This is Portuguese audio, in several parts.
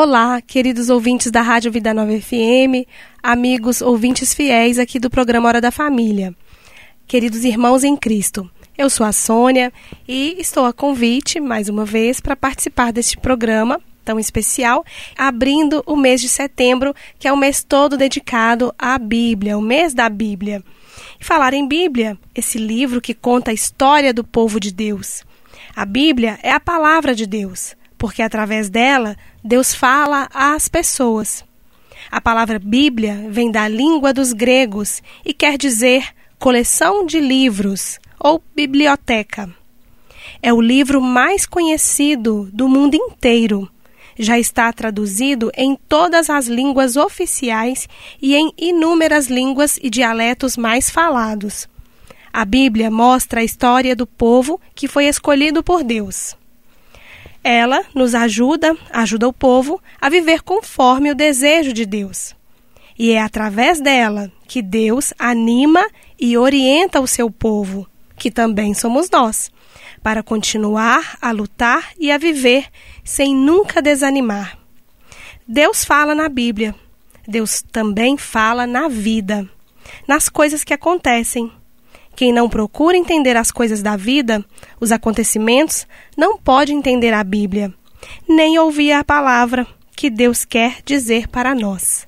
Olá, queridos ouvintes da Rádio Vida Nova FM, amigos ouvintes fiéis aqui do programa Hora da Família. Queridos irmãos em Cristo, eu sou a Sônia e estou a convite, mais uma vez, para participar deste programa tão especial, abrindo o mês de setembro, que é o mês todo dedicado à Bíblia, o mês da Bíblia. E falar em Bíblia, esse livro que conta a história do povo de Deus. A Bíblia é a palavra de Deus porque através dela Deus fala às pessoas. A palavra Bíblia vem da língua dos gregos e quer dizer coleção de livros ou biblioteca. É o livro mais conhecido do mundo inteiro. Já está traduzido em todas as línguas oficiais e em inúmeras línguas e dialetos mais falados. A Bíblia mostra a história do povo que foi escolhido por Deus. Ela nos ajuda, ajuda o povo a viver conforme o desejo de Deus. E é através dela que Deus anima e orienta o seu povo, que também somos nós, para continuar a lutar e a viver sem nunca desanimar. Deus fala na Bíblia. Deus também fala na vida, nas coisas que acontecem, quem não procura entender as coisas da vida, os acontecimentos, não pode entender a Bíblia, nem ouvir a palavra que Deus quer dizer para nós.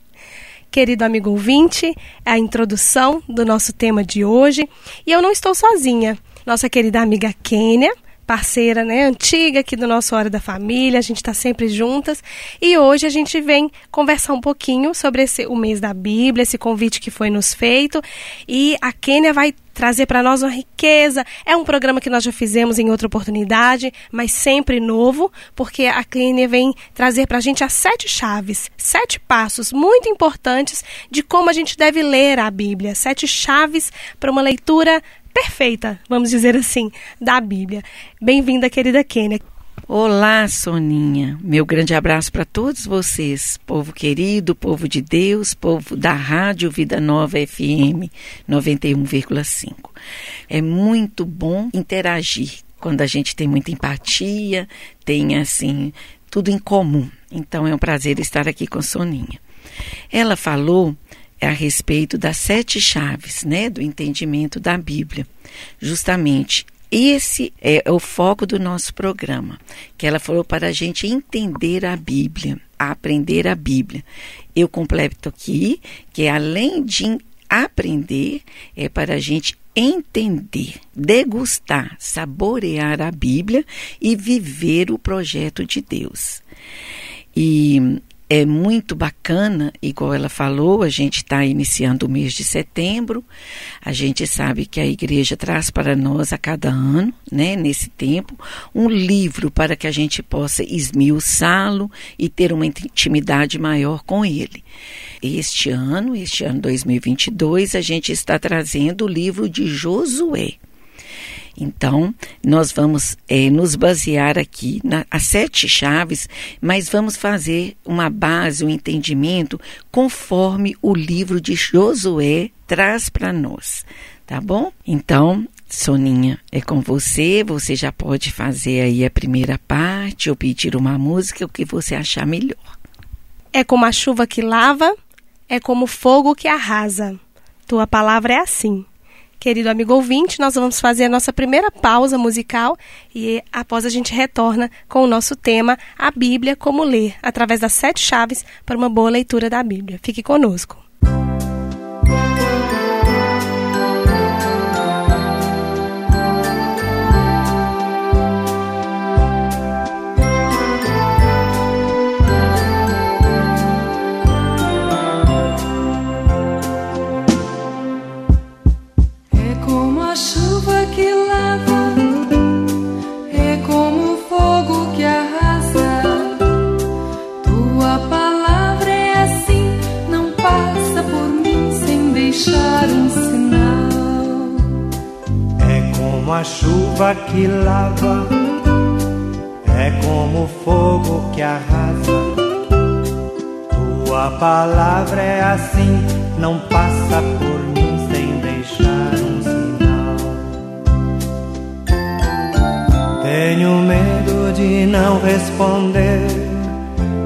Querido amigo ouvinte, é a introdução do nosso tema de hoje e eu não estou sozinha. Nossa querida amiga Kênia parceira, né, antiga aqui do nosso Hora da Família, a gente está sempre juntas. E hoje a gente vem conversar um pouquinho sobre esse, o mês da Bíblia, esse convite que foi nos feito. E a Kênia vai trazer para nós uma riqueza. É um programa que nós já fizemos em outra oportunidade, mas sempre novo, porque a Kênia vem trazer para a gente as sete chaves, sete passos muito importantes de como a gente deve ler a Bíblia. Sete chaves para uma leitura perfeita, vamos dizer assim, da Bíblia. Bem-vinda, querida Kênia. Olá, Soninha. Meu grande abraço para todos vocês, povo querido, povo de Deus, povo da Rádio Vida Nova FM 91,5. É muito bom interagir quando a gente tem muita empatia, tem assim tudo em comum. Então é um prazer estar aqui com Soninha. Ela falou a respeito das sete chaves, né, do entendimento da Bíblia. Justamente esse é o foco do nosso programa, que ela falou para a gente entender a Bíblia, aprender a Bíblia. Eu completo aqui que além de aprender, é para a gente entender, degustar, saborear a Bíblia e viver o projeto de Deus. E é muito bacana, igual ela falou, a gente está iniciando o mês de setembro. A gente sabe que a igreja traz para nós a cada ano, né, nesse tempo, um livro para que a gente possa esmiuçá-lo e ter uma intimidade maior com ele. Este ano, este ano 2022, a gente está trazendo o livro de Josué. Então, nós vamos é, nos basear aqui nas sete chaves, mas vamos fazer uma base, um entendimento conforme o livro de Josué traz para nós, tá bom? Então, Soninha, é com você, você já pode fazer aí a primeira parte ou pedir uma música, o que você achar melhor. É como a chuva que lava, é como o fogo que arrasa. Tua palavra é assim. Querido amigo ouvinte, nós vamos fazer a nossa primeira pausa musical e após a gente retorna com o nosso tema A Bíblia como ler, através das sete chaves para uma boa leitura da Bíblia. Fique conosco. A chuva que lava, é como o fogo que arrasa. Tua palavra é assim, não passa por mim sem deixar um sinal. Tenho medo de não responder,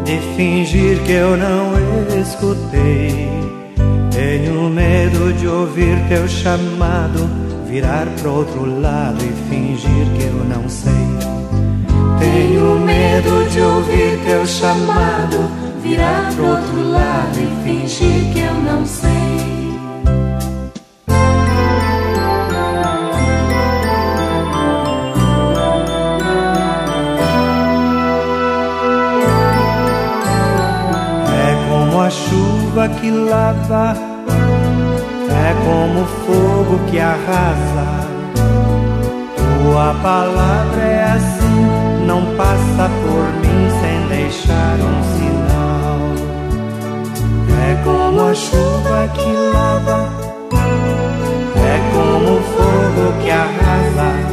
de fingir que eu não escutei. Tenho medo de ouvir teu chamado, virar pro outro lado e fingir que eu não sei. Tenho medo de ouvir teu chamado, virar pro outro lado e fingir que eu não sei. a chuva que lava, é como fogo que arrasa. Tua palavra é assim, não passa por mim sem deixar um sinal. É como a chuva que lava, é como fogo que arrasa.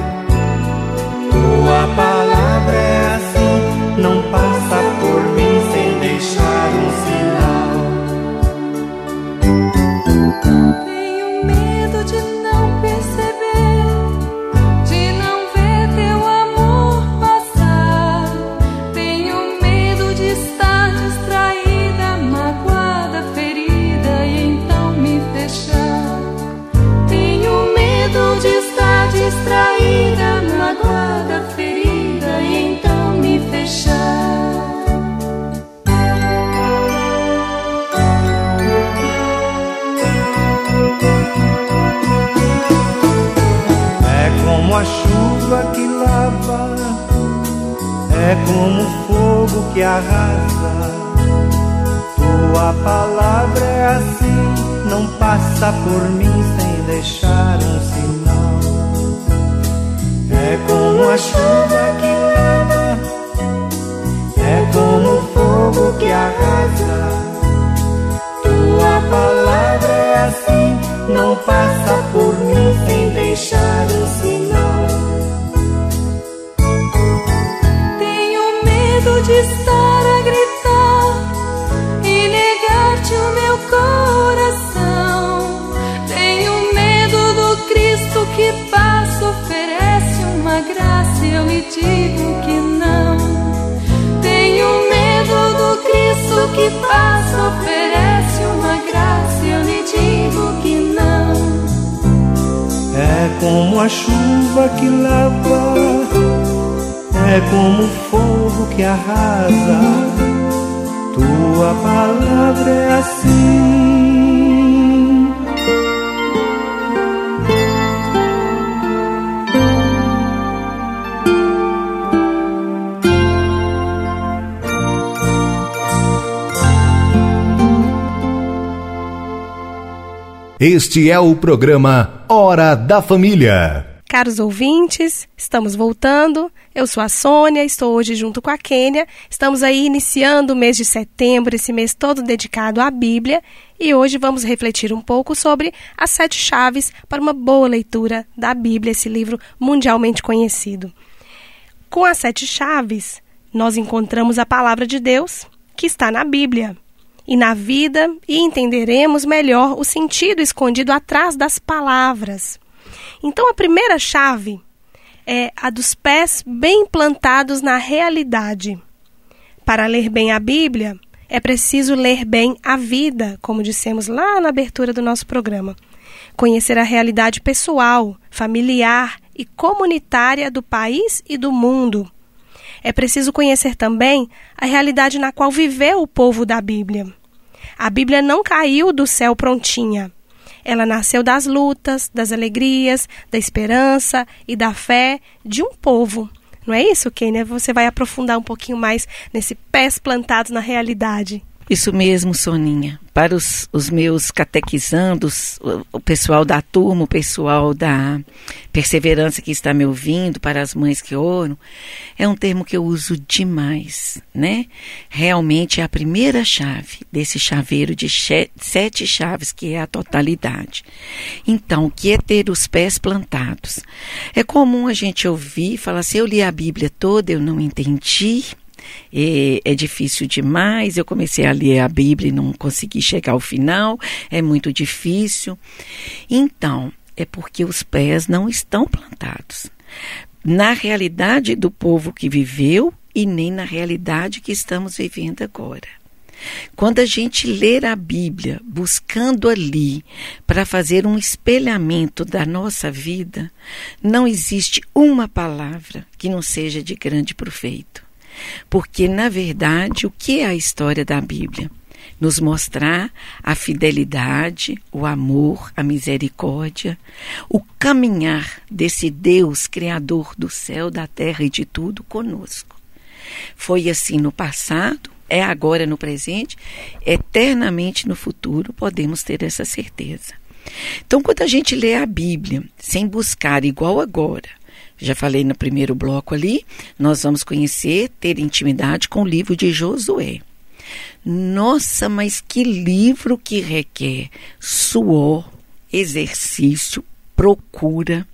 É como fogo que arrasa. Tua palavra é assim, não passa por mim sem deixar um sinal. É como a chuva que lava, é como fogo que arrasa. Tua palavra é assim, não passa como a chuva que lava é como fogo que arrasa. Tua palavra é assim. Este é o programa Hora da Família. Caros ouvintes, estamos voltando. Eu sou a Sônia, estou hoje junto com a Kênia. Estamos aí iniciando o mês de setembro, esse mês todo dedicado à Bíblia, e hoje vamos refletir um pouco sobre as sete chaves para uma boa leitura da Bíblia, esse livro mundialmente conhecido. Com as sete chaves, nós encontramos a palavra de Deus, que está na Bíblia, e na vida, e entenderemos melhor o sentido escondido atrás das palavras. Então, a primeira chave é a dos pés bem plantados na realidade. Para ler bem a Bíblia, é preciso ler bem a vida, como dissemos lá na abertura do nosso programa. Conhecer a realidade pessoal, familiar e comunitária do país e do mundo. É preciso conhecer também a realidade na qual viveu o povo da Bíblia. A Bíblia não caiu do céu prontinha. Ela nasceu das lutas, das alegrias, da esperança e da fé de um povo. Não é isso, Kênia? Você vai aprofundar um pouquinho mais nesse pés plantados na realidade. Isso mesmo, Soninha. Para os, os meus catequizandos, o, o, pessoal da turma, o pessoal da perseverança que está me ouvindo, para as mães que oram, é um termo que eu uso demais, né? Realmente é a primeira chave desse chaveiro de sete chaves, que é a totalidade. Então, o que é ter os pés plantados? É comum a gente ouvir, falar assim, eu li a Bíblia toda, eu não entendi, é, difícil demais. Eu comecei a ler a Bíblia e não consegui chegar ao final, é muito difícil. Então, é porque os pés não estão plantados. Na realidade do povo que viveu e nem na realidade que estamos vivendo agora. Quando a gente ler a Bíblia, buscando ali para fazer um espelhamento da nossa vida, não existe uma palavra que não seja de grande proveito. Porque, na verdade, o que é a história da Bíblia? Nos mostrar a fidelidade, o amor, a misericórdia, o caminhar desse Deus, Criador do céu, da terra e de tudo, conosco. Foi assim no passado, é agora no presente, eternamente no futuro, podemos ter essa certeza. Então, quando a gente lê a Bíblia sem buscar igual agora, já falei no primeiro bloco ali, nós vamos conhecer, ter intimidade com o livro de Josué. Nossa, mas que livro que requer suor, exercício, procura,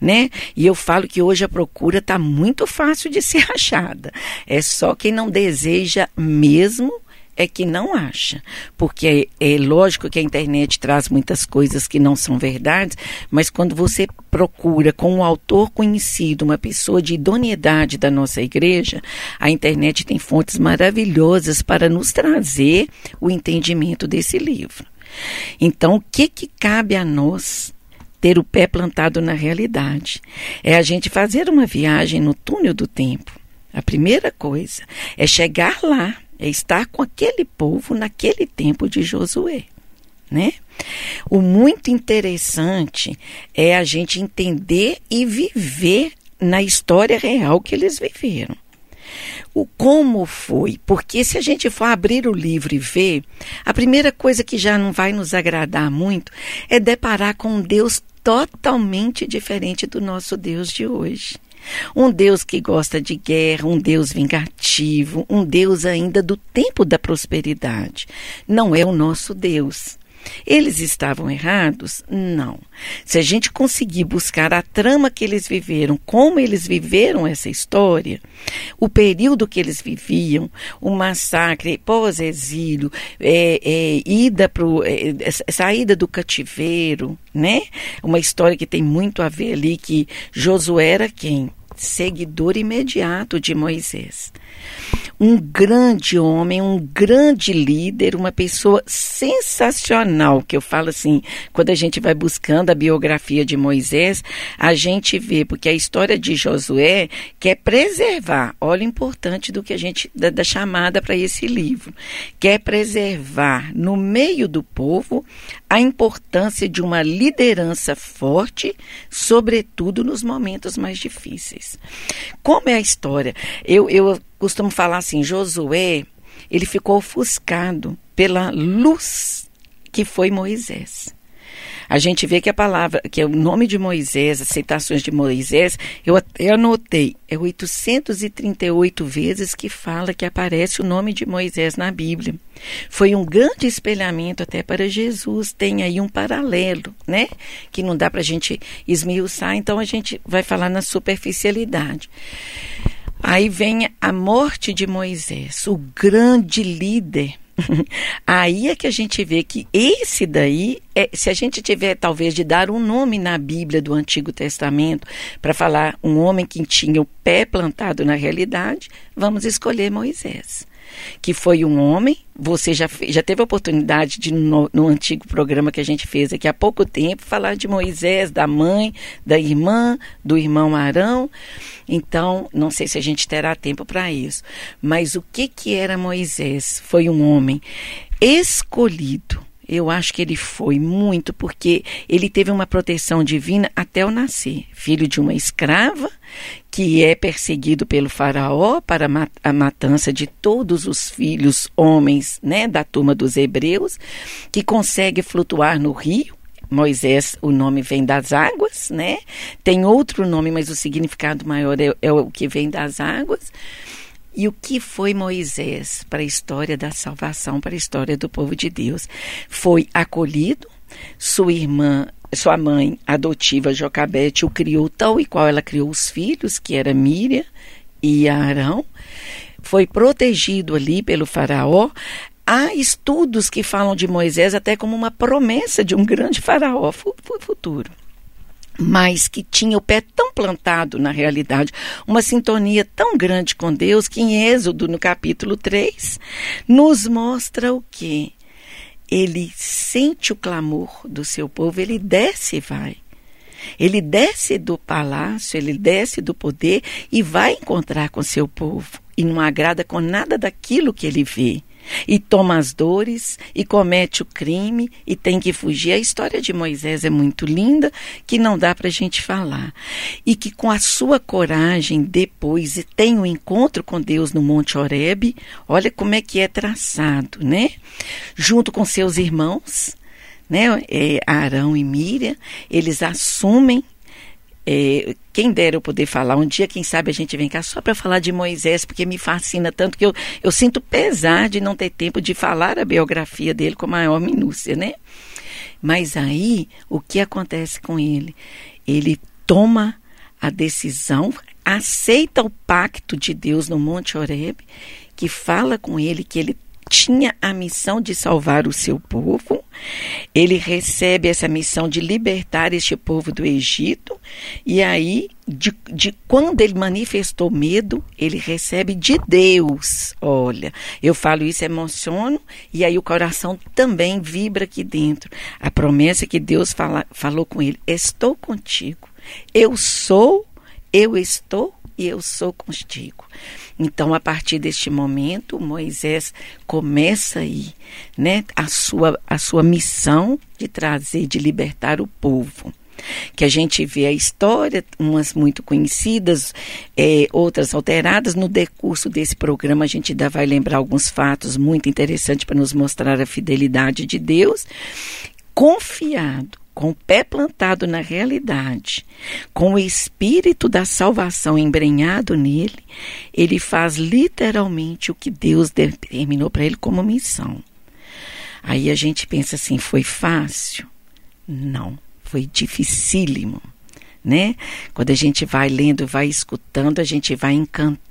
né? E eu falo que hoje a procura está muito fácil de ser achada. É só quem não deseja mesmo é que não acha. Porque é, é, lógico que a internet traz muitas coisas que não são verdades, mas quando você procura com um autor conhecido, uma pessoa de idoneidade da nossa igreja, a internet tem fontes maravilhosas para nos trazer o entendimento desse livro. Então, o que, que cabe a nós ter o pé plantado na realidade? É a gente fazer uma viagem no túnel do tempo. A primeira coisa é chegar lá é estar com aquele povo naquele tempo de Josué. Né? O muito interessante é a gente entender e viver na história real que eles viveram. O como foi, porque se a gente for abrir o livro e ver, a primeira coisa que já não vai nos agradar muito é deparar com um Deus totalmente diferente do nosso Deus de hoje. Um Deus que gosta de guerra, um Deus vingativo, um Deus ainda do tempo da prosperidade. Não é o nosso Deus. Eles estavam errados? Não. Se a gente conseguir buscar a trama que eles viveram, como eles viveram essa história, o período que eles viviam, o massacre pós-exílio, é, é, ida pro, é, é, saída do cativeiro, né? Uma história que tem muito a ver ali que Josué era quem? Seguidor imediato de Moisés um grande homem, um grande líder, uma pessoa sensacional, que eu falo assim, quando a gente vai buscando a biografia de Moisés, a gente vê, porque a história de Josué quer preservar, olha o importante do que a gente, da, da chamada para esse livro, quer preservar no meio do povo a importância de uma liderança forte, sobretudo nos momentos mais difíceis. Como é a história? Eu, eu costumo falar assim, Josué, ele ficou ofuscado pela luz que foi Moisés. A gente vê que a palavra, que é o nome de Moisés, as citações de Moisés, eu até anotei, é 838 vezes que fala que aparece o nome de Moisés na Bíblia. Foi um grande espelhamento até para Jesus, tem aí um paralelo, né? Que não dá para a gente esmiuçar, então a gente vai falar na superficialidade. Aí vem a morte de Moisés, o grande líder. Aí é que a gente vê que esse daí, é, se a gente tiver talvez de dar um nome na Bíblia do Antigo Testamento para falar um homem que tinha o pé plantado na realidade, vamos escolher Moisés que foi um homem. Você já, já teve a oportunidade de, no, no, antigo programa que a gente fez aqui há pouco tempo, falar de Moisés, da mãe, da irmã, do irmão Arão. Então, não sei se a gente terá tempo para isso. Mas o que, que era Moisés? Foi um homem escolhido eu acho que ele foi muito, porque ele teve uma proteção divina até o nascer. Filho de uma escrava, que é perseguido pelo faraó para a matança de todos os filhos homens né, da turma dos hebreus, que consegue flutuar no rio. Moisés, o nome vem das águas, né? Tem outro nome, mas o significado maior é, é o que vem das águas. E o que foi Moisés para a história da salvação, para a história do povo de Deus? Foi acolhido, sua irmã, sua mãe adotiva Jocabete o criou tal e qual ela criou os filhos, que era Miriam e Arão. Foi protegido ali pelo faraó. Há estudos que falam de Moisés até como uma promessa de um grande faraó futuro. mas que tinha o pé tão plantado na realidade, uma sintonia tão grande com Deus, que em Êxodo, no capítulo 3, nos mostra o que? Ele sente o clamor do seu povo, ele desce e vai. Ele desce do palácio, ele desce do poder e vai encontrar com seu povo. E não agrada com nada daquilo que ele vê e toma as dores e comete o crime e tem que fugir. A história de Moisés é muito linda, que não dá para a gente falar. E que com a sua coragem depois tem o um encontro com Deus no Monte Horebe, olha como é que é traçado, né? Junto com seus irmãos, né? É, Arão e Miriam, eles assumem é, quem dera eu poder falar um dia, quem sabe a gente vem cá só para falar de Moisés, porque me fascina tanto que eu, eu sinto pesar de não ter tempo de falar a biografia dele com maior minúcia, né? Mas aí, o que acontece com ele? Ele toma a decisão, aceita o pacto de Deus no Monte Horeb, que fala com ele que ele tinha a missão de salvar o seu povo. Ele recebe essa missão de libertar este povo do Egito. E aí, de, de quando ele manifestou medo, ele recebe de Deus. Olha, eu falo isso, emociono, e aí o coração também vibra aqui dentro. A promessa que Deus fala, falou com ele: Estou contigo. Eu sou, eu estou e eu sou contigo. Então, a partir deste momento, Moisés começa aí, né, a sua, a sua missão de trazer, de libertar o povo que a gente vê a história, umas muito conhecidas, é, outras alteradas. No decurso desse programa, a gente ainda vai lembrar alguns fatos muito interessantes para nos mostrar a fidelidade de Deus. Confiado com o pé plantado na realidade, com o espírito da salvação embrenhado nele, ele faz literalmente o que Deus determinou para ele como missão. Aí a gente pensa assim: foi fácil? Não, foi dificílimo. Né? Quando a gente vai lendo, vai escutando, a gente vai encantando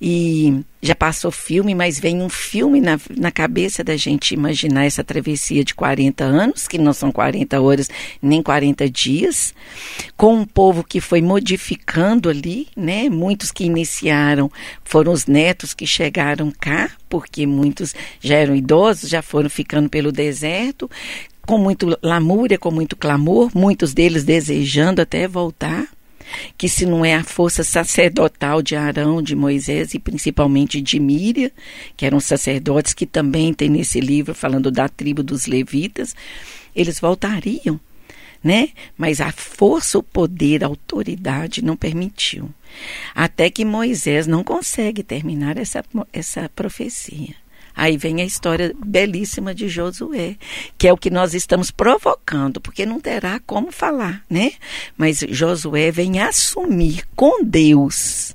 e já passou filme, mas vem um filme na, na cabeça da gente imaginar essa travessia de 40 anos, que não são 40 horas nem 40 dias, com um povo que foi modificando ali, né? Muitos que iniciaram foram os netos que chegaram cá, porque muitos já eram idosos, já foram ficando pelo deserto, com muito lamúria, com muito clamor, muitos deles desejando até voltar que se não é a força sacerdotal de Arão, de Moisés e principalmente de Míria, que eram sacerdotes que também tem nesse livro falando da tribo dos levitas, eles voltariam, né? Mas a força, o poder, a autoridade não permitiu. Até que Moisés não consegue terminar essa, essa profecia. Aí vem a história belíssima de Josué, que é o que nós estamos provocando, porque não terá como falar, né? Mas Josué vem assumir com Deus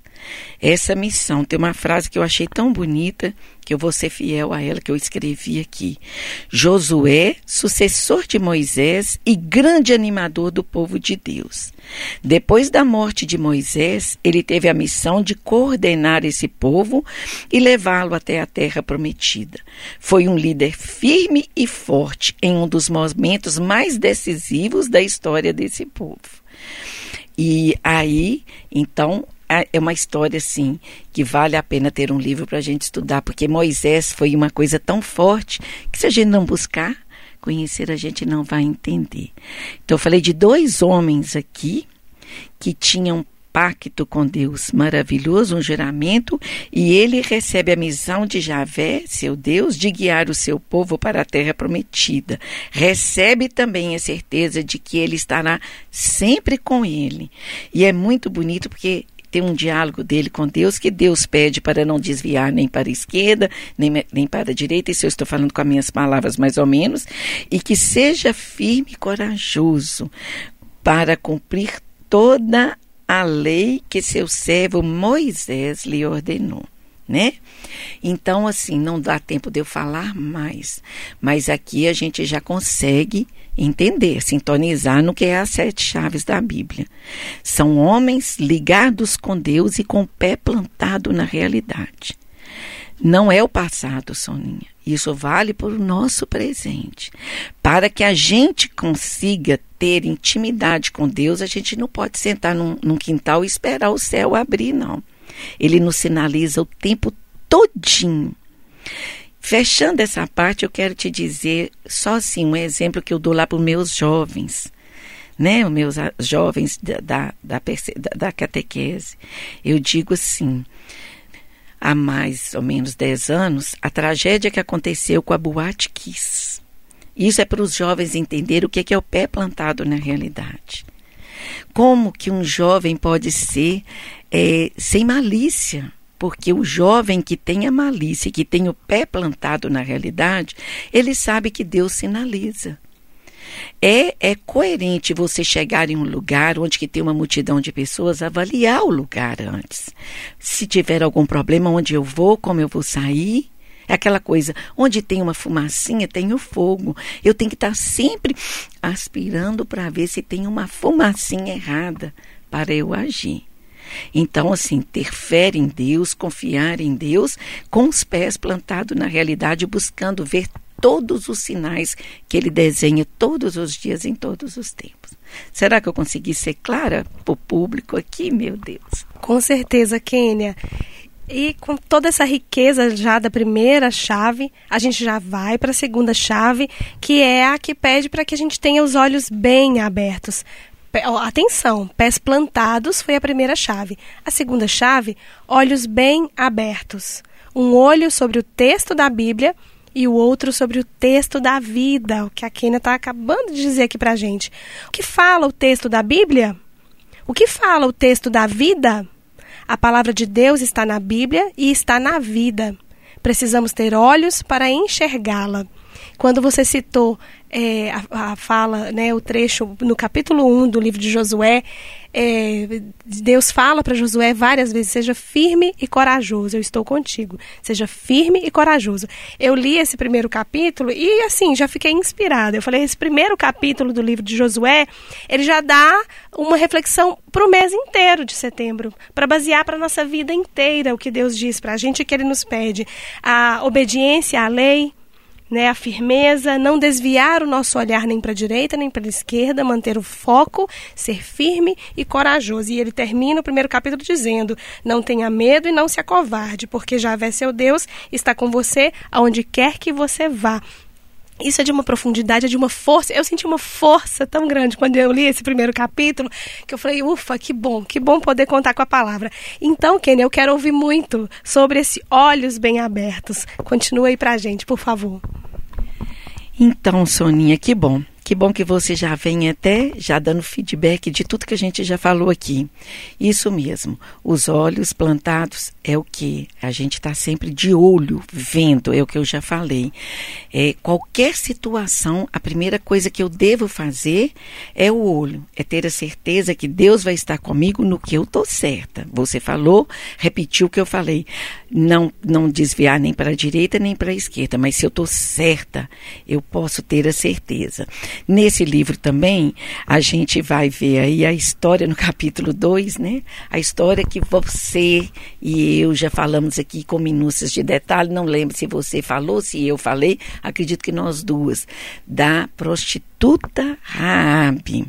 essa missão. Tem uma frase que eu achei tão bonita que eu vou ser fiel a ela, que eu escrevi aqui. Josué, sucessor de Moisés e grande animador do povo de Deus. Depois da morte de Moisés, ele teve a missão de coordenar esse povo e levá-lo até a terra prometida. Foi um líder firme e forte em um dos momentos mais decisivos da história desse povo. E aí, então, é, é uma história assim que vale a pena ter um livro para a gente estudar, porque Moisés foi uma coisa tão forte que se a gente não buscar conhecer, a gente não vai entender. Então eu falei de dois homens aqui que tinham pacto com Deus maravilhoso, um juramento, e ele recebe a missão de Javé, seu Deus, de guiar o seu povo para a terra prometida. Recebe também a certeza de que ele estará sempre com ele. E é muito bonito porque tem um diálogo dele com Deus, que Deus pede para não desviar nem para a esquerda, nem, nem para a direita, isso eu estou falando com as minhas palavras mais ou menos, e que seja firme e corajoso para cumprir toda a lei que seu servo Moisés lhe ordenou né? Então, assim, não dá tempo de eu falar mais, mas aqui a gente já consegue entender, sintonizar no que é as sete chaves da Bíblia. São homens ligados com Deus e com o pé plantado na realidade. não é o passado, Soninha. Isso vale para o nosso presente. Para que a gente consiga ter intimidade com Deus, a gente não pode sentar num, num quintal e esperar o céu abrir, não. Ele nos sinaliza o tempo todinho. Fechando essa parte, eu quero te dizer só assim um exemplo que eu dou lá para os meus jovens né, os meus jovens da, da, da, da catequese. Eu digo assim, há mais ou menos 10 anos, a tragédia que aconteceu com a Boate Kiss. Isso é para os jovens entenderem o que é o pé plantado na realidade. Como que um jovem pode ser é, sem malícia? Porque o jovem que tem a malícia, que tem o pé plantado na realidade, ele sabe que Deus sinaliza. É, é coerente você chegar em um lugar onde que tem uma multidão de pessoas, avaliar o lugar antes. Se tiver algum problema, onde eu vou, como eu vou sair. É aquela coisa, onde tem uma fumacinha, tem o fogo. Eu tenho que estar sempre aspirando para ver se tem uma fumacinha errada para eu agir. Então, assim, ter fé em Deus, confiar em Deus, com os pés plantados na realidade, buscando ver todos os sinais que ele desenha todos os dias, em todos os tempos. Será que eu consegui ser clara para o público aqui, meu Deus? Com certeza, Kênia. E com toda essa riqueza já da primeira chave, a gente já vai para a segunda chave, que é a que pede para que a gente tenha os olhos bem abertos. Atenção, pés plantados foi a primeira chave. A segunda chave, olhos bem abertos. Um olho sobre o texto da Bíblia e o outro sobre o texto da vida, o que a Kênia está acabando de dizer aqui para gente. O que fala o texto da Bíblia? O que fala o texto da vida? A palavra de Deus está na Bíblia e está na vida. Precisamos ter olhos para enxergá-la. Quando você citou é, a, a, fala, né, o trecho no capítulo 1 do livro de Josué, é, Deus fala para Josué várias vezes: seja firme e corajoso, eu estou contigo. Seja firme e corajoso. Eu li esse primeiro capítulo e, assim, já fiquei inspirada. Eu falei: esse primeiro capítulo do livro de Josué, ele já dá uma reflexão para o mês inteiro de setembro, para basear para nossa vida inteira o que Deus diz para a gente e que Ele nos pede. A obediência à lei né, a firmeza, não desviar o nosso olhar nem para a direita nem para a esquerda, manter o foco, ser firme e corajoso. E ele termina o primeiro capítulo dizendo: Não tenha medo e não se acovarde, porque Javé, seu Deus, está com você aonde quer que você vá. Isso é de uma profundidade, é de uma força. Eu senti uma força tão grande quando eu li esse primeiro capítulo, que eu falei, ufa, que bom, que bom poder contar com a palavra. Então, Kenny, eu quero ouvir muito sobre esse olhos bem abertos. Continua aí pra gente, por favor. Então, Soninha, que bom. Que bom que você já vem até já dando feedback de tudo que a gente já falou aqui. Isso mesmo. Os olhos plantados é o que a gente está sempre de olho vendo, é o que eu já falei. É, qualquer situação, a primeira coisa que eu devo fazer é o olho, é ter a certeza que Deus vai estar comigo no que eu estou certa. Você falou, repetiu o que eu falei. Não, não desviar nem para a direita nem para a esquerda, mas se eu estou certa, eu posso ter a certeza. Nesse livro também, a gente vai ver aí a história no capítulo 2, né? A história que você e eu já falamos aqui com minúcias de detalhe, não lembro se você falou, se eu falei, acredito que nós duas, da prostituta Raabe.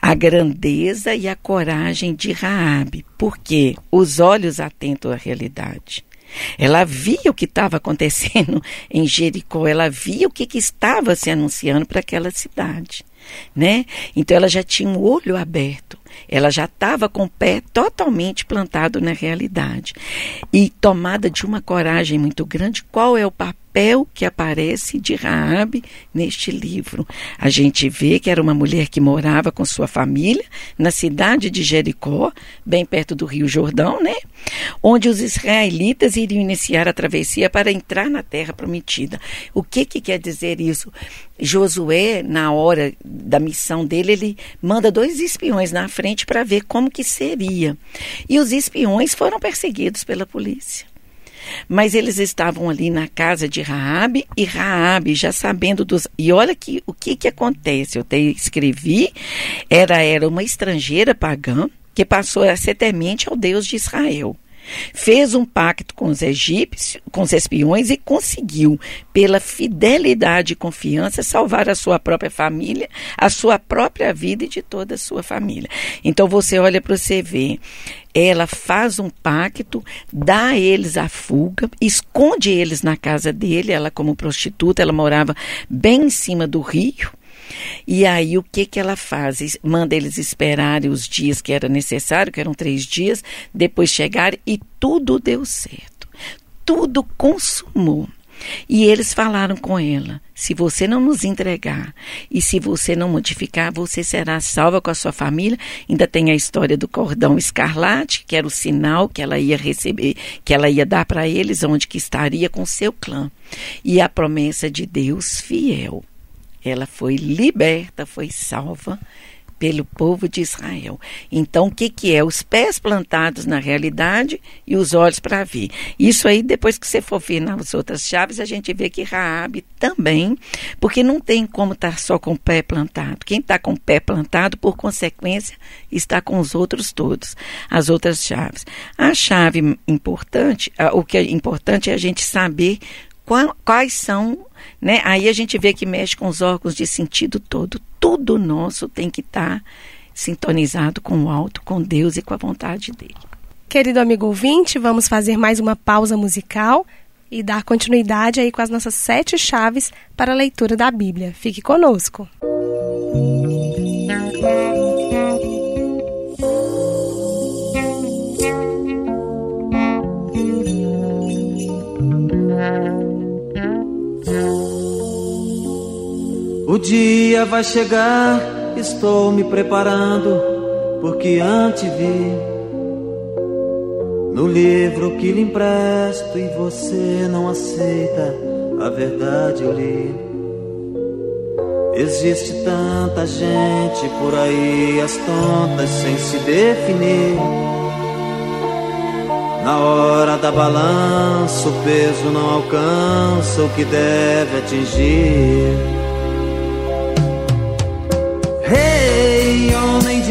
A grandeza e a coragem de Raabe, porque os olhos atentos à realidade. Ela via o que estava acontecendo em Jericó, ela via o que, que estava se anunciando para aquela cidade, né? Então ela já tinha um olho aberto, ela já estava com o pé totalmente plantado na realidade e tomada de uma coragem muito grande. Qual é o papel papel que aparece de Raabe neste livro. A gente vê que era uma mulher que morava com sua família na cidade de Jericó, bem perto do Rio Jordão, né? Onde os israelitas iriam iniciar a travessia para entrar na terra prometida. O que que quer dizer isso? Josué, na hora da missão dele, ele manda dois espiões na frente para ver como que seria. E os espiões foram perseguidos pela polícia. Mas eles estavam ali na casa de Raabe e Raabe já sabendo dos e olha que o que que acontece. Eu te escrevi era era uma estrangeira pagã que passou a ser temente ao Deus de Israel. Fez um pacto com os egípcios, com os espiões e conseguiu, pela fidelidade e confiança, salvar a sua própria família, a sua própria vida e de toda a sua família. Então você olha para você ver, ela faz um pacto, dá a eles a fuga, esconde eles na casa dele, ela como prostituta, ela morava bem em cima do rio, e aí o que que ela faz? Manda eles esperarem os dias que era necessário, que eram três dias, depois chegar e tudo deu certo. Tudo consumou. E eles falaram com ela: se você não nos entregar e se você não modificar, você será salva com a sua família. Ainda tem a história do cordão escarlate, que era o sinal que ela ia receber, que ela ia dar para eles, onde que estaria com seu clã. E a promessa de Deus fiel. Ela foi liberta, foi salva pelo povo de Israel. Então, o que, que é? Os pés plantados na realidade e os olhos para ver. Isso aí, depois que você for ver nas outras chaves, a gente vê que Raabe também, porque não tem como estar tá só com o pé plantado. Quem está com o pé plantado, por consequência, está com os outros todos, as outras chaves. A chave importante, o que é importante é a gente saber quais são, né? Aí a gente vê que mexe com os órgãos de sentido todo. Tudo nosso tem que estar tá sintonizado com o alto, com Deus e com a vontade dele. Querido amigo ouvinte, vamos fazer mais uma pausa musical e dar continuidade aí com as nossas sete chaves para a leitura da Bíblia. Fique conosco. O dia vai chegar, estou me preparando, porque antes vi no livro que lhe empresto e você não aceita, a verdade eu li. Existe tanta gente por aí, as tontas sem se definir. Na hora da balança, o peso não alcança o que deve atingir.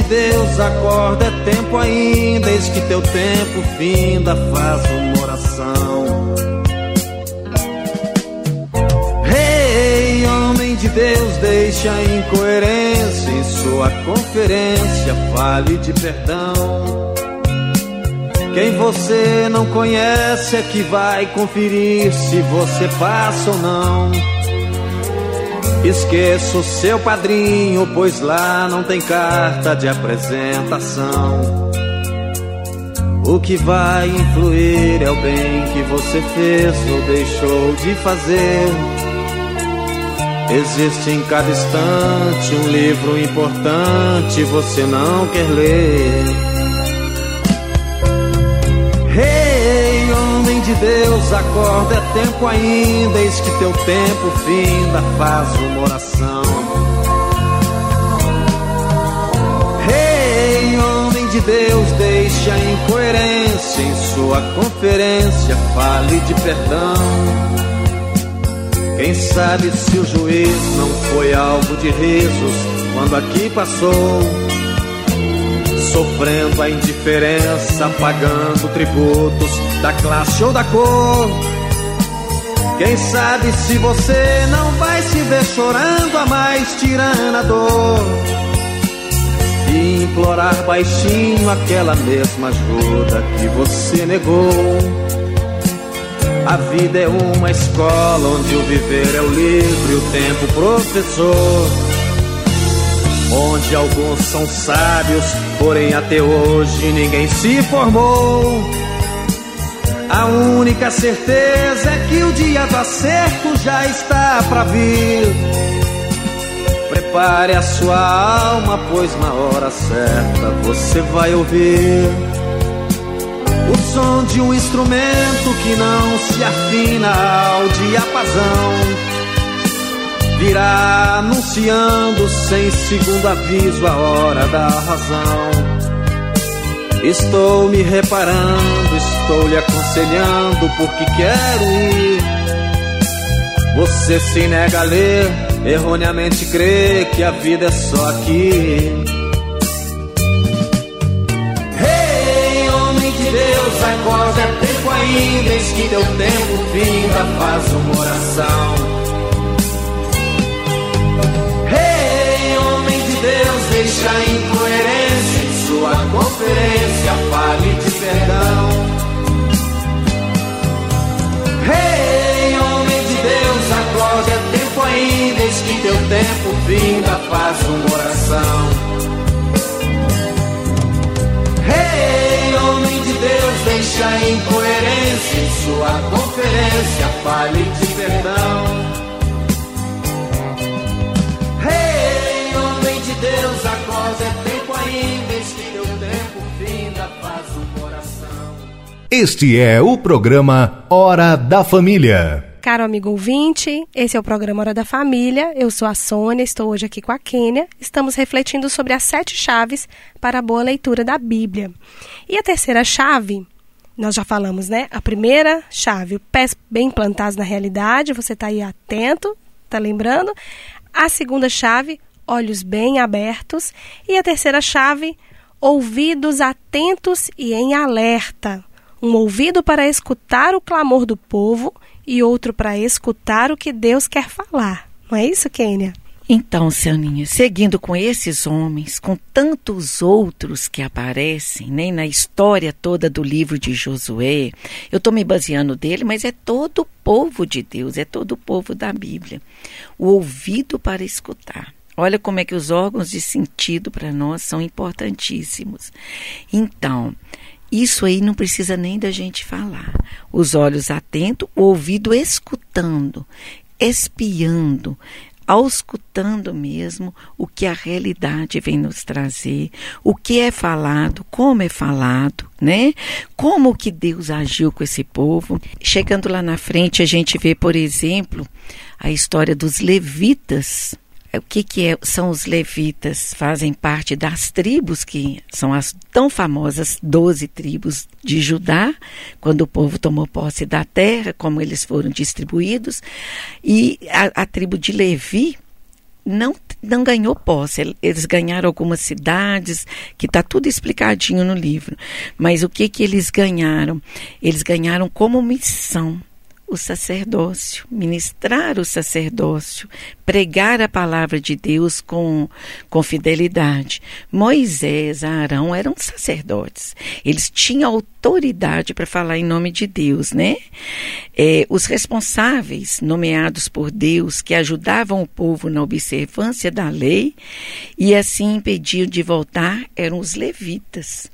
Deus, acorda, é tempo ainda, eis que teu tempo finda, faz uma oração. Rei, hey, homem de Deus, deixa a incoerência em sua conferência, fale de perdão. Quem você não conhece é que vai conferir se você passa ou não. Esqueço seu padrinho, pois lá não tem carta de apresentação. O que vai influir é o bem que você fez ou deixou de fazer. Existe em cada instante um livro importante, você não quer ler. Deus, acorda, é tempo ainda, eis que teu tempo finda, faz uma oração. Rei, hey, homem de Deus, deixa a incoerência em sua conferência, fale de perdão. Quem sabe se o juiz não foi alvo de risos quando aqui passou sofrendo a indiferença, pagando tributos da classe ou da cor. Quem sabe se você não vai se ver chorando a mais tirana dor e implorar baixinho aquela mesma ajuda que você negou. A vida é uma escola onde o viver é o livre, o tempo professor onde alguns são sábios, porém até hoje ninguém se formou. A única certeza é que o dia do acerto já está para vir. Prepare a sua alma, pois na hora certa você vai ouvir o som de um instrumento que não se afina ao diapasão virá anunciando sem segundo aviso a hora da razão. Estou me reparando, estou lhe aconselhando porque quero ir. Você se nega a ler, erroneamente crê que a vida é só aqui. Hey, homem de Deus, acorda, é tempo ainda, eis que teu tempo finda, faz uma oração. Deixa a incoerência em sua conferência, fale de perdão. Rei, homem de Deus, acorda, é tempo ainda, eis que teu tempo finda, faz uma oração. Deus deixa a incoerência em sua conferência, fale de perdão. Este é o programa Hora da Família. Caro amigo ouvinte, esse é o programa Hora da Família. Eu sou a Sônia, estou hoje aqui com a Kênia. Estamos refletindo sobre as sete chaves para a boa leitura da Bíblia. E a terceira chave, nós já falamos, né? A primeira chave, pés bem plantados na realidade, você está aí atento, tá lembrando? A segunda chave, olhos bem abertos. E a terceira chave, ouvidos atentos e em alerta. Um ouvido para escutar o clamor do povo e outro para escutar o que Deus quer falar. Não é isso, Kênia? Então, Cianinha, seguindo com esses homens, com tantos outros que aparecem nem né, na história toda do livro de Josué, eu estou me baseando dele, mas é todo o povo de Deus, é todo o povo da Bíblia. O ouvido para escutar. Olha como é que os órgãos de sentido para nós são importantíssimos. Então, isso aí não precisa nem da gente falar. Os olhos atentos, o ouvido escutando, espiando, auscultando mesmo o que a realidade vem nos trazer, o que é falado, como é falado, né? Como que Deus agiu com esse povo. Chegando lá na frente, a gente vê, por exemplo, a história dos levitas o que, que é, são os levitas? Fazem parte das tribos que são as tão famosas doze tribos de Judá, quando o povo tomou posse da terra, como eles foram distribuídos. E a, a tribo de Levi não, não ganhou posse. Eles ganharam algumas cidades, que está tudo explicadinho no livro. Mas o que, que eles ganharam? Eles ganharam como missão o sacerdócio, ministrar o sacerdócio, pregar a palavra de Deus com, com fidelidade. Moisés, Arão eram sacerdotes. Eles tinham autoridade para falar em nome de Deus, né? É, os responsáveis, nomeados por Deus, que ajudavam o povo na observância da lei e assim impediam de voltar, eram os levitas.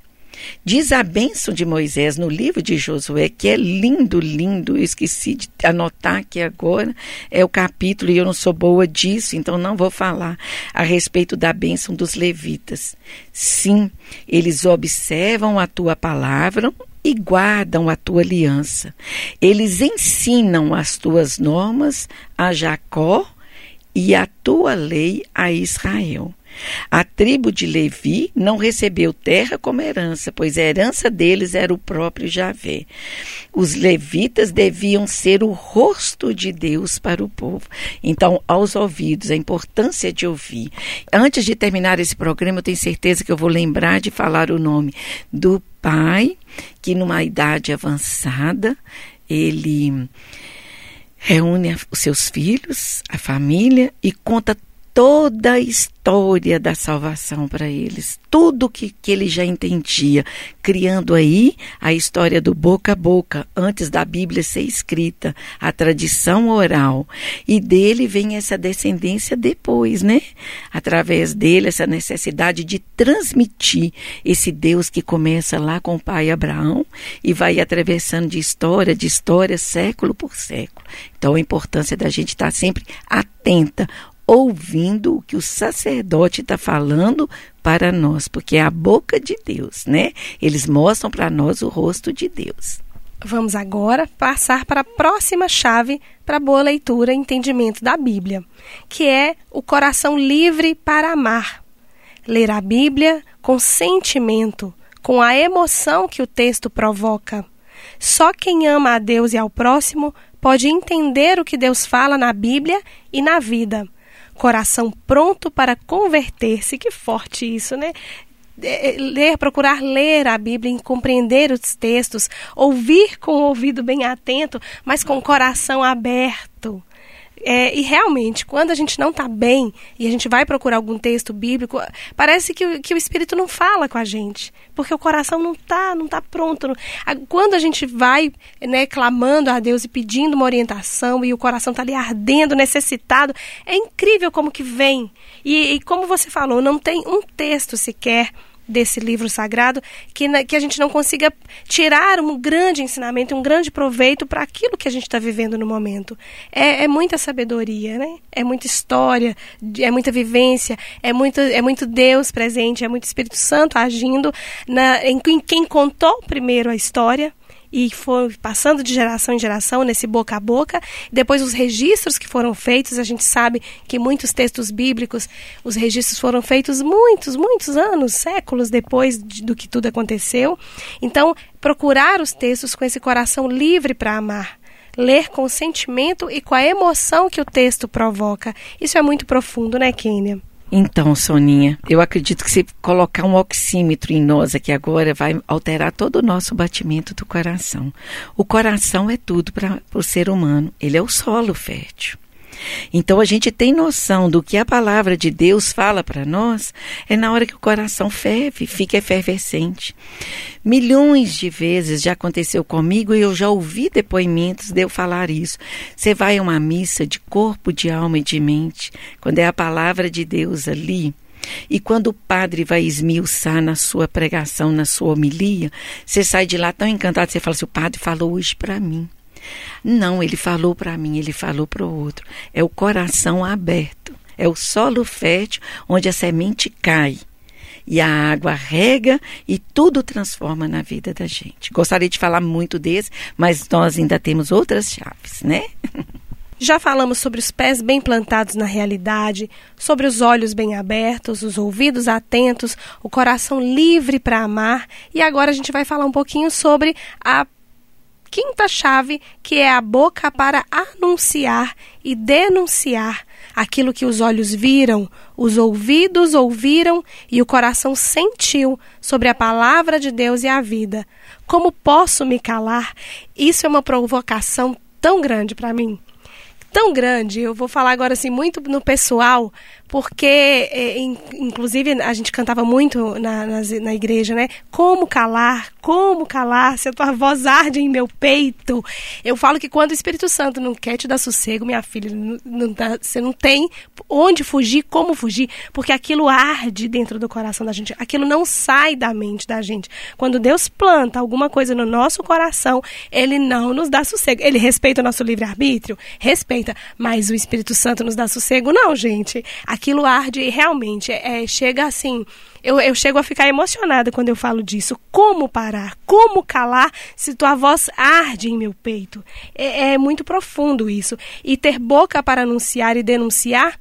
Diz a bênção de Moisés no livro de Josué, que é lindo, lindo. Eu esqueci de anotar aqui agora. É o capítulo e eu não sou boa disso, então não vou falar a respeito da bênção dos levitas. Sim, eles observam a tua palavra e guardam a tua aliança. Eles ensinam as tuas normas a Jacó e a tua lei a Israel. A tribo de Levi não recebeu terra como herança, pois a herança deles era o próprio Javé. Os levitas deviam ser o rosto de Deus para o povo. Então, aos ouvidos, a importância de ouvir. Antes de terminar esse programa, eu tenho certeza que eu vou lembrar de falar o nome do pai, que numa idade avançada, ele reúne os seus filhos, a família e conta toda a história da salvação para eles, tudo que, que ele já entendia, criando aí a história do boca a boca, antes da Bíblia ser escrita, a tradição oral. E dele vem essa descendência depois, né? Através dele, essa necessidade de transmitir esse Deus que começa lá com o pai Abraão e vai atravessando de história, de história, século por século. Então, a importância da gente estar sempre atenta, ouvindo o que o sacerdote está falando para nós, porque é a boca de Deus, né? Eles mostram para nós o rosto de Deus. Vamos agora passar para a próxima chave para boa leitura e entendimento da Bíblia, que é o coração livre para amar. Ler a Bíblia com sentimento, com a emoção que o texto provoca. Só quem ama a Deus e ao próximo pode entender o que Deus fala na Bíblia e na vida coração pronto para converter-se. Que forte isso, né? é, é, ler, procurar ler a Bíblia, compreender os textos, ouvir com o ouvido bem atento, mas com o coração aberto. É, e realmente, quando a gente não está bem e a gente vai procurar algum texto bíblico, parece que, que o Espírito não fala com a gente, porque o coração não está não tá pronto. Quando a gente vai né, clamando a Deus e pedindo uma orientação e o coração está ali ardendo, necessitado, é incrível como que vem. E, e como você falou, não tem um texto sequer desse livro sagrado, que, que a gente não consiga tirar um grande ensinamento, um grande proveito para aquilo que a gente está vivendo no momento. É, é, muita sabedoria, né? É muita história, é muita vivência, é muito, é muito Deus presente, é muito Espírito Santo agindo na, em, em quem contou primeiro a história e foi passando de geração em geração nesse boca a boca. Depois os registros que foram feitos, a gente sabe que muitos textos bíblicos, os registros foram feitos muitos, muitos anos, séculos depois de, do que tudo aconteceu. Então, procurar os textos com esse coração livre para amar ler com o sentimento e com a emoção que o texto provoca. Isso é muito profundo, né, Kênia? Então, Soninha, eu acredito que se colocar um oxímetro em nós aqui agora vai alterar todo o nosso batimento do coração. O coração é tudo para o ser humano, ele é o solo fértil. Então a gente tem noção do que a palavra de Deus fala para nós é na hora que o coração ferve, fica efervescente. Milhões de vezes já aconteceu comigo e eu já ouvi depoimentos de eu falar isso. Você vai a uma missa de corpo, de alma e de mente, quando é a palavra de Deus ali. E quando o padre vai esmiuçar na sua pregação, na sua homilia, você sai de lá tão encantado, você fala assim: o padre falou hoje para mim. Não, ele falou para mim, ele falou para o outro. É o coração aberto, é o solo fértil onde a semente cai. E a água rega e tudo transforma na vida da gente. Gostaria de falar muito desse, mas nós ainda temos outras chaves, né? Já falamos sobre os pés bem plantados na realidade, sobre os olhos bem abertos, os ouvidos atentos, o coração livre para amar, e agora a gente vai falar um pouquinho sobre a quinta chave, que é a boca para anunciar e denunciar aquilo que os olhos viram, os ouvidos ouviram e o coração sentiu sobre a palavra de Deus e a vida. Como posso me calar? Isso é uma provocação tão grande para mim. Tão grande, eu vou falar agora assim muito no pessoal, porque, é, inclusive, a gente cantava muito na, na, na, igreja, né? Como calar, como calar, se a tua voz arde em meu peito. Eu falo que quando o Espírito Santo não quer te dar sossego, minha filha, não, você não tem onde fugir, como fugir, porque aquilo arde dentro do coração da gente, aquilo não sai da mente da gente. Quando Deus planta alguma coisa no nosso coração, Ele não nos dá sossego. Ele respeita o nosso livre-arbítrio? Respeita. Mas o Espírito Santo nos dá sossego? Não, gente aquilo arde realmente é, chega assim. Eu, eu chego a ficar emocionada quando eu falo disso. Como parar? Como calar se tua voz arde em meu peito? É, é muito profundo isso. E ter boca para anunciar e denunciar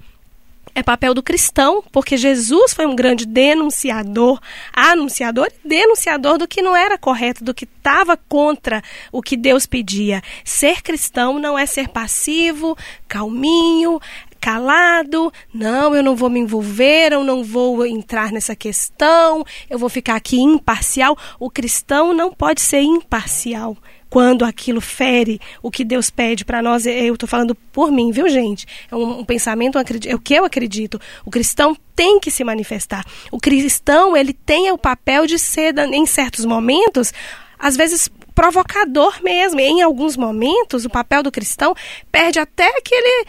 é papel do cristão, porque Jesus foi um grande denunciador, anunciador e denunciador do que não era correto, do que estava contra o que Deus pedia. Ser cristão não é ser passivo, calminho, calado, não, eu não vou me envolver, eu não vou entrar nessa questão, eu vou ficar aqui imparcial. O cristão não pode ser imparcial quando aquilo fere o que Deus pede para nós. Eu estou falando por mim, viu, gente? É um, um pensamento, é o que eu acredito. O cristão tem que se manifestar. O cristão, ele tem o papel de ser, em certos momentos, às vezes provocador mesmo. Em alguns momentos, o papel do cristão perde até aquele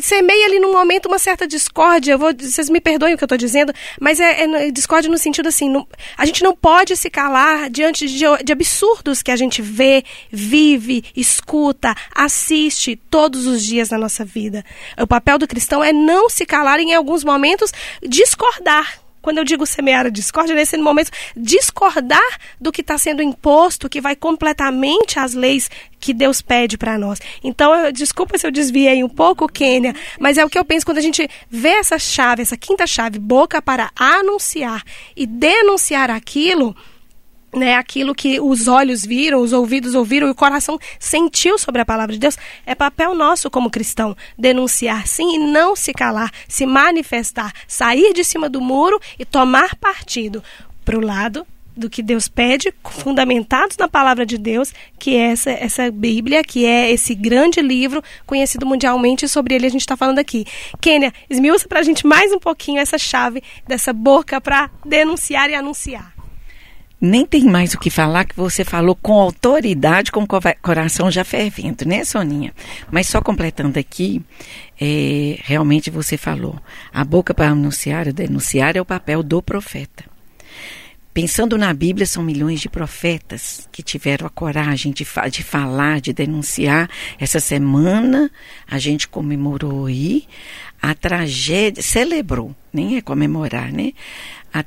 semeia ali num momento uma certa discórdia. Vou, vocês me perdoem o que eu estou dizendo, mas é, é discórdia no sentido assim: não, a gente não pode se calar diante de, de absurdos que a gente vê, vive, escuta, assiste todos os dias na nossa vida. O papel do cristão é não se calar em alguns momentos, discordar quando eu digo semear a discórdia, é nesse momento discordar do que está sendo imposto, que vai completamente às leis que Deus pede para nós. Então, eu, desculpa se eu desviei um pouco, Kênia, mas é o que eu penso quando a gente vê essa chave, essa quinta chave, boca para anunciar e denunciar aquilo né, aquilo que os olhos viram, os ouvidos ouviram e o coração sentiu sobre a palavra de Deus, é papel nosso como cristão denunciar sim e não se calar, se manifestar, sair de cima do muro e tomar partido para o lado do que Deus pede, fundamentados na palavra de Deus, que é essa, essa Bíblia, que é esse grande livro conhecido mundialmente, e sobre ele a gente está falando aqui. Kênia, esmiuça para a gente mais um pouquinho essa chave dessa boca para denunciar e anunciar nem tem mais o que falar, que você falou com autoridade, com coração já fervendo, né, Soninha? Mas só completando aqui, é, realmente você falou, a boca para anunciar, denunciar é o papel do profeta. Pensando na Bíblia, são milhões de profetas que tiveram a coragem de, fa de falar, de denunciar. Essa semana a gente comemorou aí a tragédia, celebrou, nem é comemorar, né? A,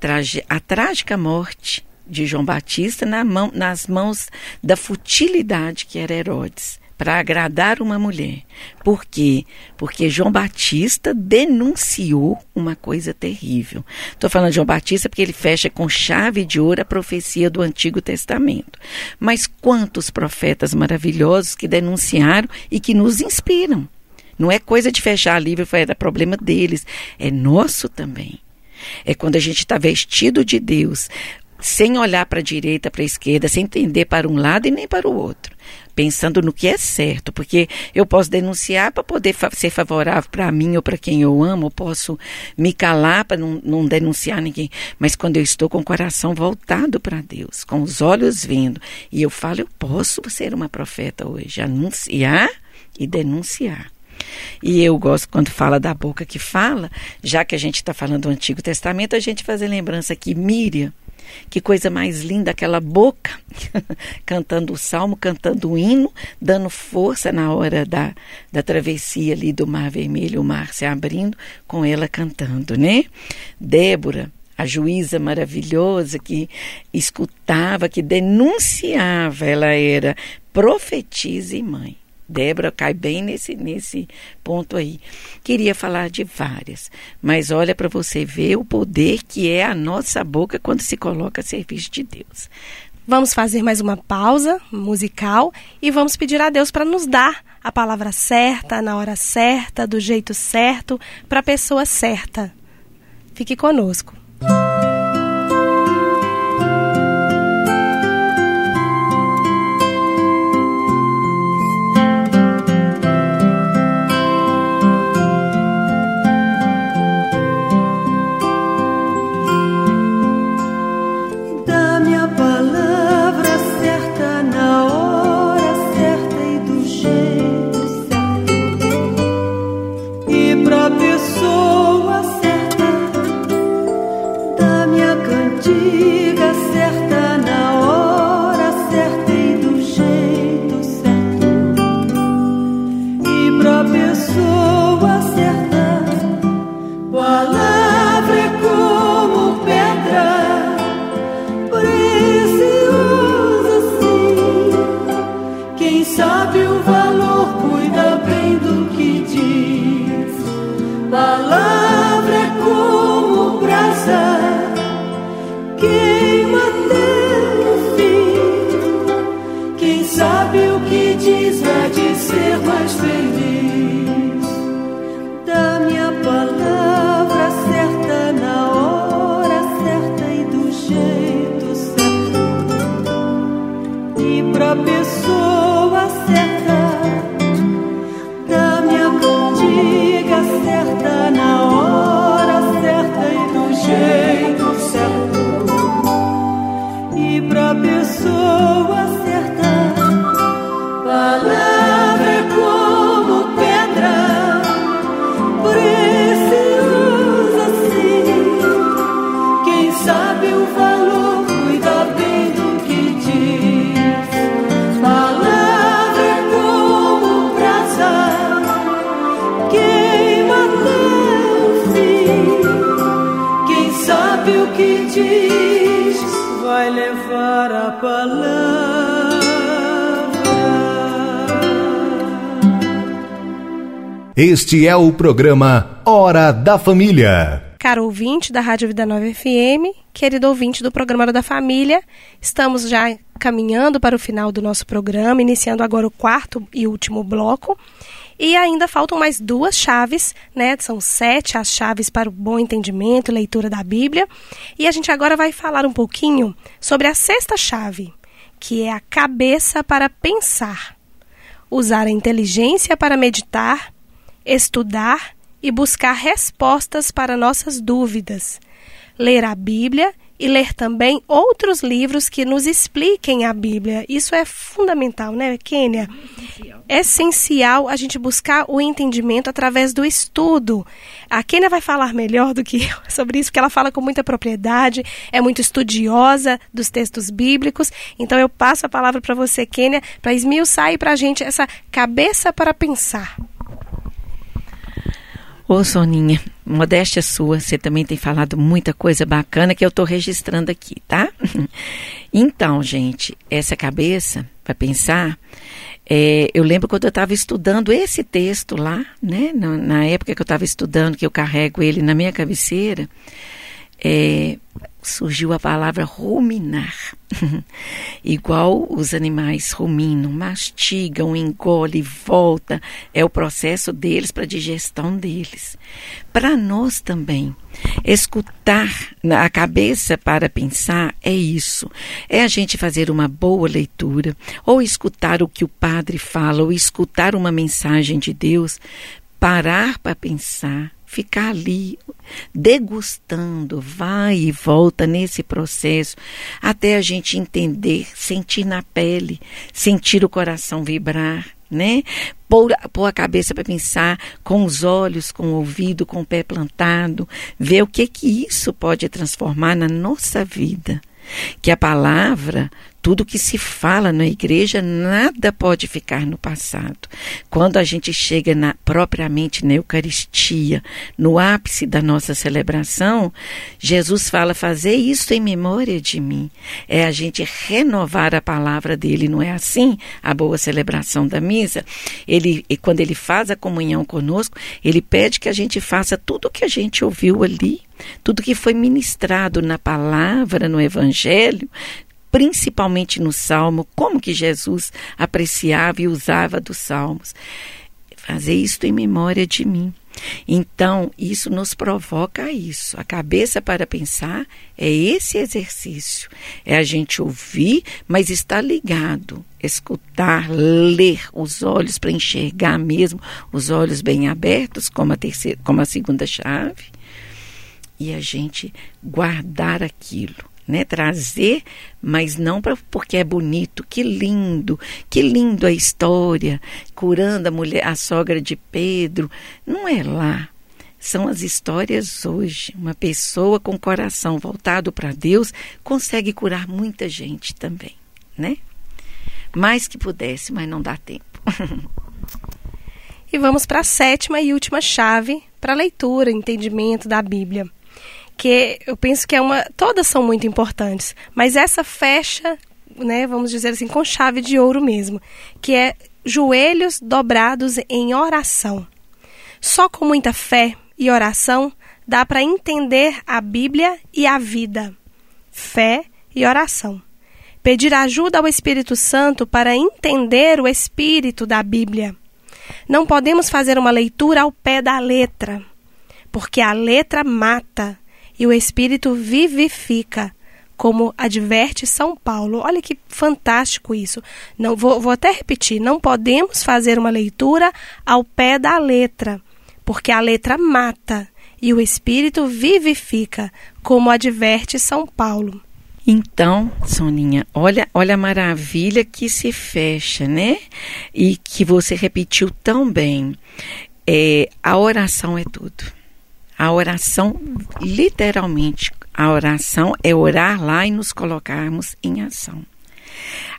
a trágica morte de João Batista na mão, nas mãos da futilidade que era Herodes, para agradar uma mulher. Por quê? Porque João Batista denunciou uma coisa terrível. Estou falando de João Batista porque ele fecha com chave de ouro a profecia do Antigo Testamento. Mas quantos profetas maravilhosos que denunciaram e que nos inspiram. Não é coisa de fechar livro, era problema deles, é nosso também. É quando a gente está vestido de Deus, sem olhar para a direita, para a esquerda, sem entender para um lado e nem para o outro, pensando no que é certo, porque eu posso denunciar para poder fa ser favorável para mim ou para quem eu amo, eu posso me calar para não, não denunciar ninguém, mas quando eu estou com o coração voltado para Deus, com os olhos vendo, e eu falo, eu posso ser uma profeta hoje, anunciar e denunciar. E eu gosto quando fala da boca que fala, já que a gente está falando do Antigo Testamento, a gente fazer lembrança que Miriam, que coisa mais linda, aquela boca cantando o salmo, cantando o hino, dando força na hora da, da travessia ali do Mar Vermelho, o mar se abrindo, com ela cantando, né? Débora, a juíza maravilhosa que escutava, que denunciava, ela era profetisa e mãe. Débora cai bem nesse, nesse ponto aí. Queria falar de várias, mas olha para você ver o poder que é a nossa boca quando se coloca a serviço de Deus. Vamos fazer mais uma pausa musical e vamos pedir a Deus para nos dar a palavra certa, na hora certa, do jeito certo, para a pessoa certa. Fique conosco. Este é o programa Hora da Família. Caro ouvinte da Rádio Vida Nova FM, querido ouvinte do programa Hora da Família, estamos já caminhando para o final do nosso programa, iniciando agora o quarto e último bloco. E ainda faltam mais duas chaves, né? São sete as chaves para o bom entendimento e leitura da Bíblia. E a gente agora vai falar um pouquinho sobre a sexta chave, que é a cabeça para pensar. Usar a inteligência para meditar, estudar e buscar respostas para nossas dúvidas. Ler a Bíblia e ler também outros livros que nos expliquem a Bíblia. Isso é fundamental, né, Kênia? É essencial a gente buscar o entendimento através do estudo. A Kênia vai falar melhor do que eu sobre isso, porque ela fala com muita propriedade, é muito estudiosa dos textos bíblicos. Então eu passo a palavra para você, Kênia, para esmiuçar e para a gente essa cabeça para pensar. Ô Soninha, modéstia sua, você também tem falado muita coisa bacana que eu estou registrando aqui, tá? Então, gente, essa cabeça, para pensar, é, eu lembro quando eu estava estudando esse texto lá, né? Na, na época que eu estava estudando, que eu carrego ele na minha cabeceira, é, surgiu a palavra ruminar. Igual os animais ruminam, mastigam, engolem, volta, é o processo deles para a digestão deles. Para nós também, escutar a cabeça para pensar é isso. É a gente fazer uma boa leitura, ou escutar o que o padre fala, ou escutar uma mensagem de Deus, parar para pensar, ficar ali degustando, vai e volta nesse processo, até a gente entender, sentir na pele, sentir o coração vibrar, né? Pôr, pôr a cabeça para pensar com os olhos, com o ouvido, com o pé plantado, ver o que que isso pode transformar na nossa vida. Que a palavra tudo que se fala na igreja, nada pode ficar no passado. Quando a gente chega na, propriamente na Eucaristia, no ápice da nossa celebração, Jesus fala: fazer isso em memória de mim. É a gente renovar a palavra dele, não é assim? A boa celebração da missa. Ele, e quando ele faz a comunhão conosco, ele pede que a gente faça tudo o que a gente ouviu ali tudo que foi ministrado na palavra, no evangelho, principalmente no Salmo, como que Jesus apreciava e usava dos Salmos. Fazer isto em memória de mim. Então, isso nos provoca isso. A cabeça para pensar é esse exercício. É a gente ouvir, mas estar ligado, escutar, ler, os olhos para enxergar mesmo, os olhos bem abertos, como a terceira, como a segunda chave, e a gente guardar aquilo né? Trazer, mas não pra, porque é bonito. Que lindo, que lindo a história, curando a mulher, a sogra de Pedro. Não é lá. São as histórias hoje. Uma pessoa com coração voltado para Deus consegue curar muita gente também, né? Mais que pudesse, mas não dá tempo. e vamos para a sétima e última chave para leitura, entendimento da Bíblia que eu penso que é uma. Todas são muito importantes, mas essa fecha, né, vamos dizer assim, com chave de ouro mesmo, que é joelhos dobrados em oração. Só com muita fé e oração dá para entender a Bíblia e a vida. Fé e oração. Pedir ajuda ao Espírito Santo para entender o espírito da Bíblia. Não podemos fazer uma leitura ao pé da letra, porque a letra mata e o Espírito vivifica, como adverte São Paulo. Olha que fantástico isso. Não vou, vou até repetir, não podemos fazer uma leitura ao pé da letra, porque a letra mata e o Espírito vivifica, como adverte São Paulo. Então, Soninha, olha, olha a maravilha que se fecha, né? E que você repetiu tão bem. É, a oração é tudo. A oração, literalmente, a oração é orar lá e nos colocarmos em ação.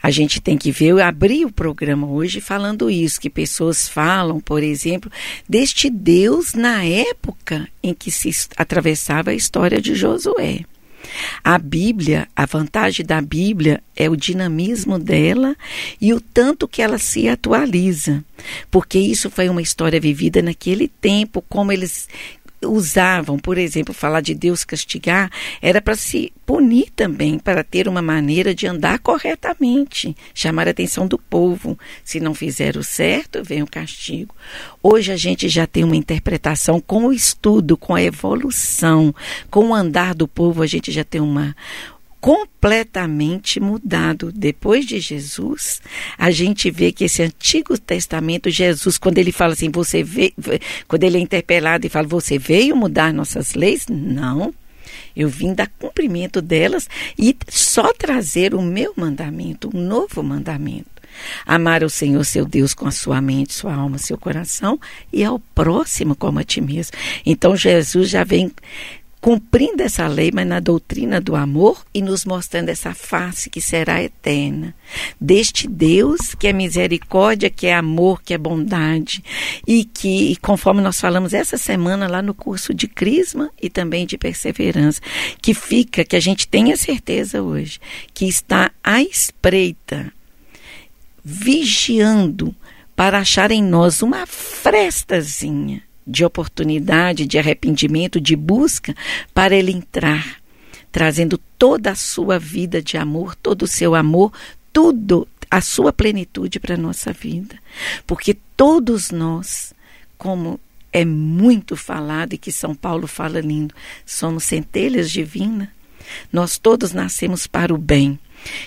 A gente tem que ver, eu abri o programa hoje falando isso, que pessoas falam, por exemplo, deste Deus na época em que se atravessava a história de Josué. A Bíblia, a vantagem da Bíblia é o dinamismo dela e o tanto que ela se atualiza, porque isso foi uma história vivida naquele tempo, como eles usavam, por exemplo, falar de Deus castigar, era para se punir também, para ter uma maneira de andar corretamente, chamar a atenção do povo. Se não fizer o certo, vem o castigo. Hoje a gente já tem uma interpretação com o estudo, com a evolução, com o andar do povo, a gente já tem uma completamente mudado. Depois de Jesus, a gente vê que esse Antigo Testamento, Jesus, quando ele fala assim, você veio, quando ele é interpelado e fala, você veio mudar nossas leis? Não. Eu vim dar cumprimento delas e só trazer o meu mandamento, um novo mandamento. Amar o Senhor seu Deus com a sua mente, sua alma, seu coração e ao próximo como a ti mesmo. Então Jesus já vem cumprindo essa lei, mas na doutrina do amor e nos mostrando essa face que será eterna. Deste Deus que é misericórdia, que é amor, que é bondade e que, conforme nós falamos essa semana lá no curso de Crisma e também de perseverança, que fica, que a gente tenha certeza hoje, que está à espreita, vigiando para achar em nós uma frestazinha de oportunidade, de arrependimento, de busca, para ele entrar, trazendo toda a sua vida de amor, todo o seu amor, tudo, a sua plenitude para a nossa vida. Porque todos nós, como é muito falado e que São Paulo fala lindo, somos centelhas divinas. Nós todos nascemos para o bem.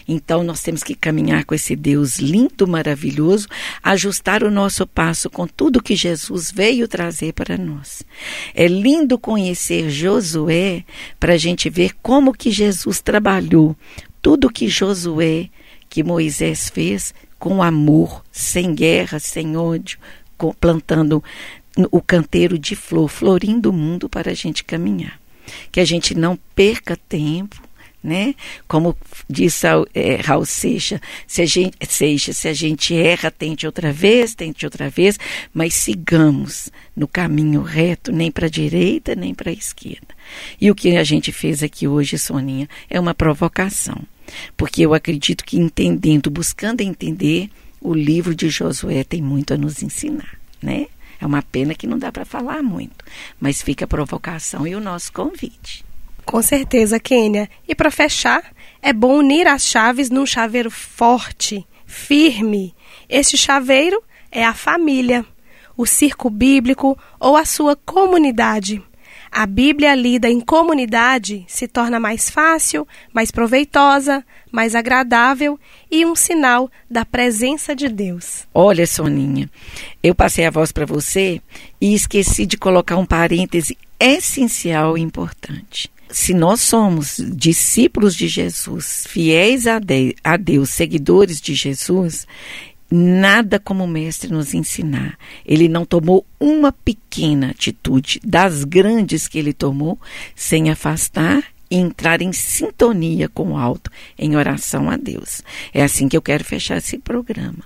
Então nós temos que caminhar com esse Deus lindo, maravilhoso, ajustar o nosso passo com tudo que Jesus veio trazer para nós. É lindo conhecer Josué para a gente ver como que Jesus trabalhou tudo que Josué, que Moisés fez com amor, sem guerra, sem ódio, plantando o canteiro de flor, florindo o mundo para a gente caminhar. Que a gente não perca tempo, né? Como disse é, Raul Seixas, se a gente, Seixas, se a gente erra, tente outra vez, tente outra vez, mas sigamos no caminho reto, nem para a direita, nem para a esquerda. E o que a gente fez aqui hoje, Soninha, é uma provocação. Porque eu acredito que entendendo, buscando entender, o livro de Josué tem muito a nos ensinar, né? É uma pena que não dá para falar muito, mas fica a provocação e o nosso convite. Com certeza, Kênia. E para fechar, é bom unir as chaves num chaveiro forte, firme. Este chaveiro é a família, o circo bíblico ou a sua comunidade. A Bíblia lida em comunidade se torna mais fácil, mais proveitosa, mais agradável e um sinal da presença de Deus. Olha, Soninha, eu passei a voz para você e esqueci de colocar um parêntese essencial e importante se nós somos discípulos de Jesus, fiéis a, de, a Deus, seguidores de Jesus, nada como o mestre nos ensinar. Ele não tomou uma pequena atitude das grandes que ele tomou sem afastar e entrar em sintonia com o alto, em oração a Deus. É assim que eu quero fechar esse programa.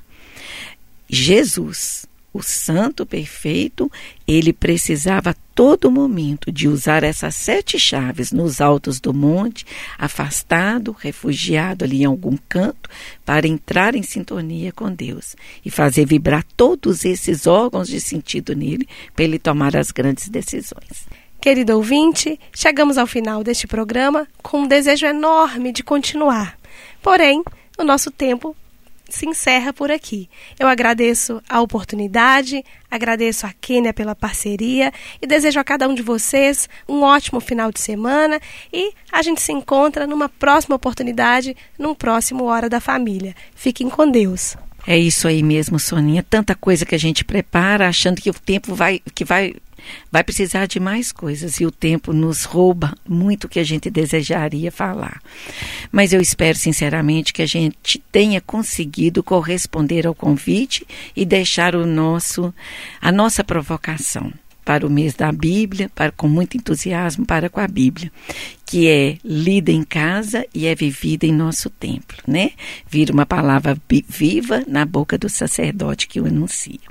Jesus o santo perfeito, ele precisava a todo momento de usar essas sete chaves nos altos do monte, afastado, refugiado ali em algum canto, para entrar em sintonia com Deus e fazer vibrar todos esses órgãos de sentido nele para ele tomar as grandes decisões. Querido ouvinte, chegamos ao final deste programa com um desejo enorme de continuar. Porém, o nosso tempo se encerra por aqui. Eu agradeço a oportunidade, agradeço a Kênia pela parceria e desejo a cada um de vocês um ótimo final de semana e a gente se encontra numa próxima oportunidade, num próximo Hora da Família. Fiquem com Deus. É isso aí mesmo, Soninha. Tanta coisa que a gente prepara achando que o tempo vai que vai vai precisar de mais coisas e o tempo nos rouba muito que a gente desejaria falar. Mas eu espero sinceramente que a gente tenha conseguido corresponder ao convite e deixar o nosso a nossa provocação para o mês da Bíblia, para com muito entusiasmo para com a Bíblia, que é lida em casa e é vivida em nosso templo, né? Vira uma palavra viva na boca do sacerdote que o anuncia.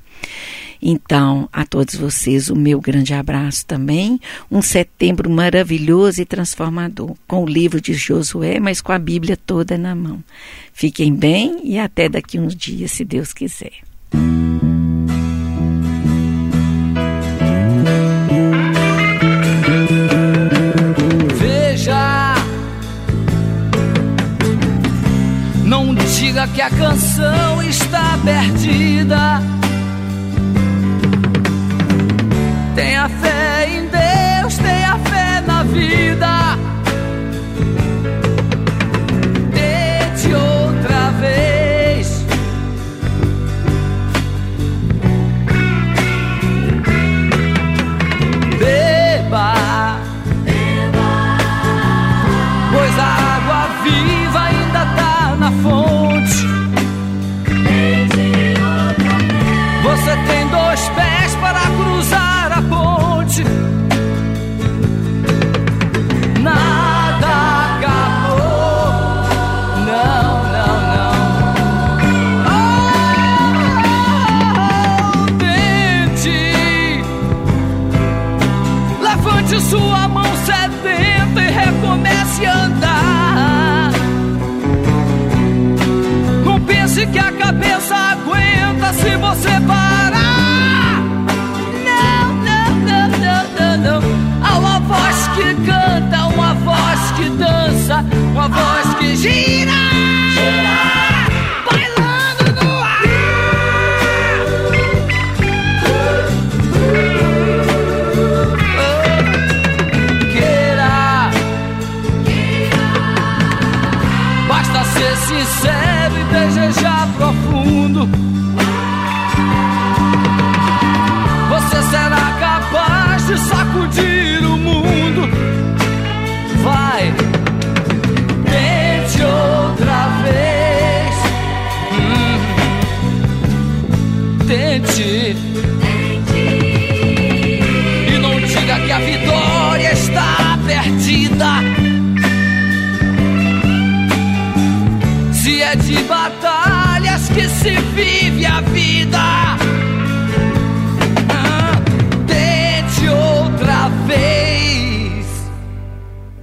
Então, a todos vocês, o meu grande abraço também. Um setembro maravilhoso e transformador, com o livro de Josué, mas com a Bíblia toda na mão. Fiquem bem e até daqui uns dias, se Deus quiser. Veja, não diga que a canção está perdida Tenha fé em Deus, tenha fé na vida.